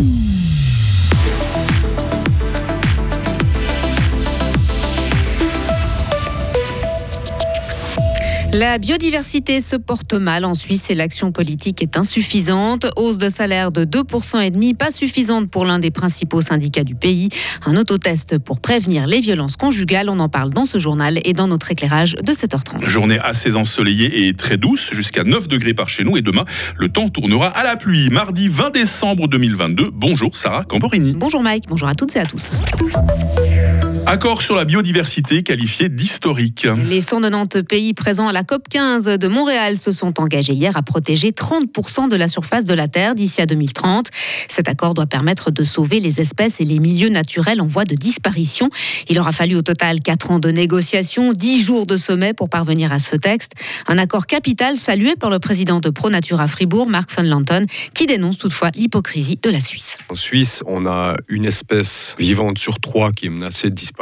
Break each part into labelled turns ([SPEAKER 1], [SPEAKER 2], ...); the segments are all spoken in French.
[SPEAKER 1] Mm. La biodiversité se porte mal en Suisse et l'action politique est insuffisante. Hausse de salaire de 2% et demi, pas suffisante pour l'un des principaux syndicats du pays. Un autotest pour prévenir les violences conjugales, on en parle dans ce journal et dans notre éclairage de 7h30.
[SPEAKER 2] Journée assez ensoleillée et très douce, jusqu'à 9 degrés par chez nous et demain, le temps tournera à la pluie. Mardi 20 décembre 2022. Bonjour Sarah Camporini.
[SPEAKER 1] Bonjour Mike, bonjour à toutes et à tous.
[SPEAKER 2] Accord sur la biodiversité qualifié d'historique.
[SPEAKER 1] Les 190 pays présents à la COP 15 de Montréal se sont engagés hier à protéger 30% de la surface de la Terre d'ici à 2030. Cet accord doit permettre de sauver les espèces et les milieux naturels en voie de disparition. Il aura fallu au total 4 ans de négociations, 10 jours de sommet pour parvenir à ce texte. Un accord capital salué par le président de ProNature à Fribourg, Mark von Lanton, qui dénonce toutefois l'hypocrisie de la Suisse.
[SPEAKER 3] En Suisse, on a une espèce vivante sur trois qui est menacée de disparition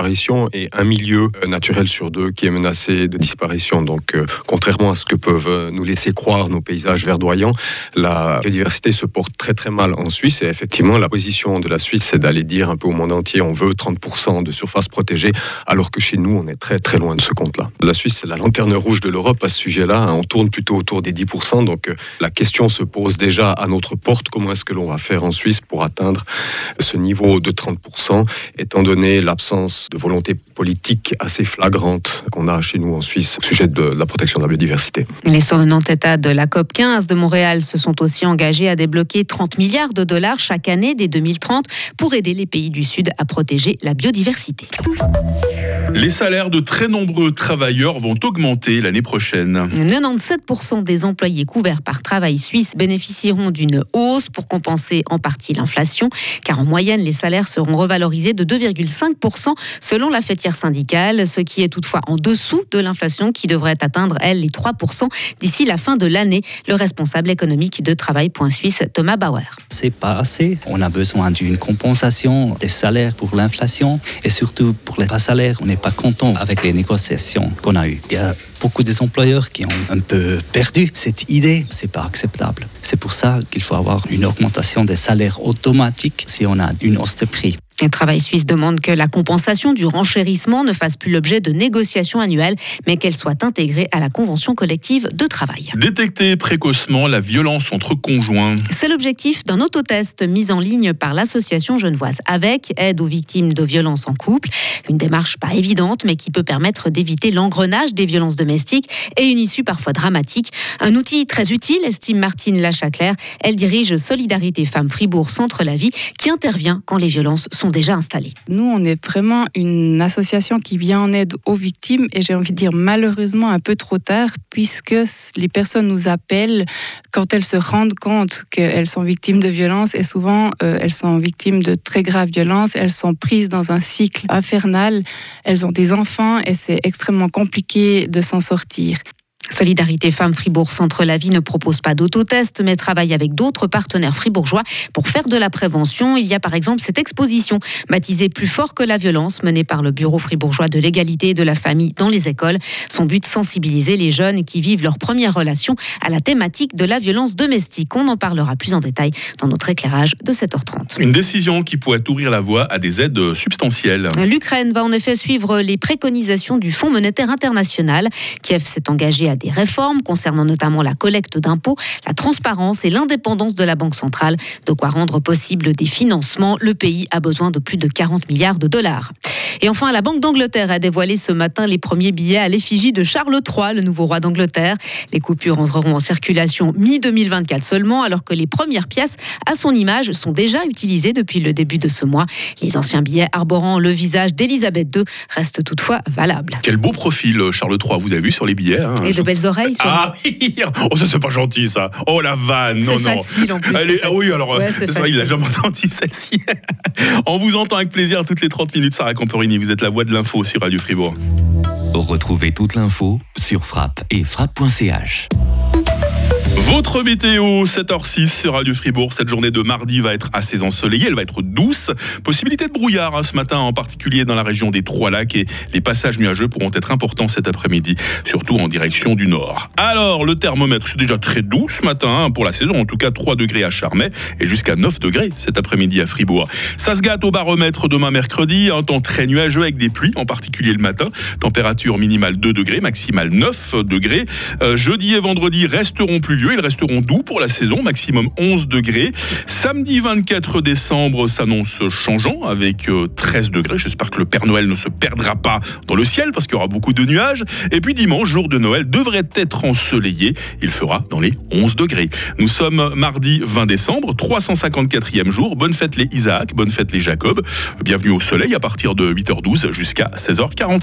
[SPEAKER 3] et un milieu euh, naturel sur deux qui est menacé de disparition. Donc, euh, contrairement à ce que peuvent euh, nous laisser croire nos paysages verdoyants, la biodiversité se porte très très mal en Suisse. Et effectivement, la position de la Suisse, c'est d'aller dire un peu au monde entier, on veut 30% de surface protégée, alors que chez nous, on est très très loin de ce compte-là. La Suisse, c'est la lanterne rouge de l'Europe à ce sujet-là. On tourne plutôt autour des 10%. Donc, la question se pose déjà à notre porte. Comment est-ce que l'on va faire en Suisse pour atteindre ce niveau de 30%, étant donné l'absence de volonté politique assez flagrante qu'on a chez nous en Suisse au sujet de la protection de la biodiversité.
[SPEAKER 1] Les 190 États de la COP 15 de Montréal se sont aussi engagés à débloquer 30 milliards de dollars chaque année dès 2030 pour aider les pays du Sud à protéger la biodiversité.
[SPEAKER 2] Les salaires de très nombreux travailleurs vont augmenter l'année prochaine.
[SPEAKER 1] 97% des employés couverts par Travail Suisse bénéficieront d'une hausse pour compenser en partie l'inflation, car en moyenne, les salaires seront revalorisés de 2,5% selon la fêtière syndicale, ce qui est toutefois en dessous de l'inflation qui devrait atteindre, elle, les 3% d'ici la fin de l'année. Le responsable économique de Travail.Suisse, Thomas Bauer.
[SPEAKER 4] C'est pas assez. On a besoin d'une compensation des salaires pour l'inflation et surtout pour les bas salaires. On pas content avec les négociations qu'on a eues. Il y a beaucoup des employeurs qui ont un peu perdu cette idée. C'est pas acceptable. C'est pour ça qu'il faut avoir une augmentation des salaires automatique si on a une hausse de prix.
[SPEAKER 1] Le Travail suisse demande que la compensation du renchérissement ne fasse plus l'objet de négociations annuelles, mais qu'elle soit intégrée à la convention collective de travail.
[SPEAKER 2] Détecter précocement la violence entre conjoints.
[SPEAKER 1] C'est l'objectif d'un autotest mis en ligne par l'association genevoise avec aide aux victimes de violences en couple. Une démarche pas évidente, mais qui peut permettre d'éviter l'engrenage des violences domestiques et une issue parfois dramatique. Un outil très utile, estime Martine Lachaclair. Elle dirige Solidarité Femmes Fribourg Centre la Vie, qui intervient quand les violences sont déjà installés.
[SPEAKER 5] Nous, on est vraiment une association qui vient en aide aux victimes et j'ai envie de dire malheureusement un peu trop tard puisque les personnes nous appellent quand elles se rendent compte qu'elles sont victimes de violences et souvent euh, elles sont victimes de très graves violences, elles sont prises dans un cycle infernal, elles ont des enfants et c'est extrêmement compliqué de s'en sortir.
[SPEAKER 1] Solidarité Femmes Fribourg Centre La Vie ne propose pas d'autotest, mais travaille avec d'autres partenaires fribourgeois pour faire de la prévention. Il y a par exemple cette exposition baptisée Plus fort que la violence, menée par le Bureau fribourgeois de l'égalité et de la famille dans les écoles. Son but, sensibiliser les jeunes qui vivent leur première relation à la thématique de la violence domestique. On en parlera plus en détail dans notre éclairage de 7h30.
[SPEAKER 2] Une décision qui pourrait ouvrir la voie à des aides substantielles.
[SPEAKER 1] L'Ukraine va en effet suivre les préconisations du Fonds monétaire international. Kiev s'est engagé à des réformes concernant notamment la collecte d'impôts, la transparence et l'indépendance de la Banque centrale. De quoi rendre possible des financements. Le pays a besoin de plus de 40 milliards de dollars. Et enfin, la Banque d'Angleterre a dévoilé ce matin les premiers billets à l'effigie de Charles III, le nouveau roi d'Angleterre. Les coupures entreront en circulation mi-2024 seulement, alors que les premières pièces à son image sont déjà utilisées depuis le début de ce mois. Les anciens billets arborant le visage d'Elisabeth II restent toutefois valables.
[SPEAKER 2] Quel beau profil, Charles III, vous avez vu sur les billets. Hein,
[SPEAKER 1] et de belles oreilles.
[SPEAKER 2] Ah oui Oh, ça, c'est pas gentil, ça. Oh, la vanne. Non,
[SPEAKER 1] non. facile en plus.
[SPEAKER 2] oui, alors, c'est vrai, il a jamais entendu celle-ci. On vous entend avec plaisir toutes les 30 minutes, Sarah Camporini. Vous êtes la voix de l'info sur Radio Fribourg.
[SPEAKER 6] Retrouvez toute l'info sur frappe et frappe.ch.
[SPEAKER 2] Votre météo, 7h06 sur Radio Fribourg. Cette journée de mardi va être assez ensoleillée, elle va être douce. Possibilité de brouillard hein, ce matin, en particulier dans la région des Trois-Lacs et les passages nuageux pourront être importants cet après-midi, surtout en direction du nord. Alors, le thermomètre, c'est déjà très doux ce matin hein, pour la saison, en tout cas 3 degrés à Charmey et jusqu'à 9 degrés cet après-midi à Fribourg. Ça se gâte au baromètre demain mercredi, un temps très nuageux avec des pluies, en particulier le matin. Température minimale 2 degrés, maximale 9 degrés. Euh, jeudi et vendredi resteront pluvieux ils resteront doux pour la saison, maximum 11 degrés. Samedi 24 décembre s'annonce changeant avec 13 euh, degrés. J'espère que le Père Noël ne se perdra pas dans le ciel parce qu'il y aura beaucoup de nuages. Et puis dimanche, jour de Noël, devrait être ensoleillé. Il fera dans les 11 degrés. Nous sommes mardi 20 décembre, 354e jour. Bonne fête les Isaac, bonne fête les Jacob. Bienvenue au soleil à partir de 8h12 jusqu'à 16h45.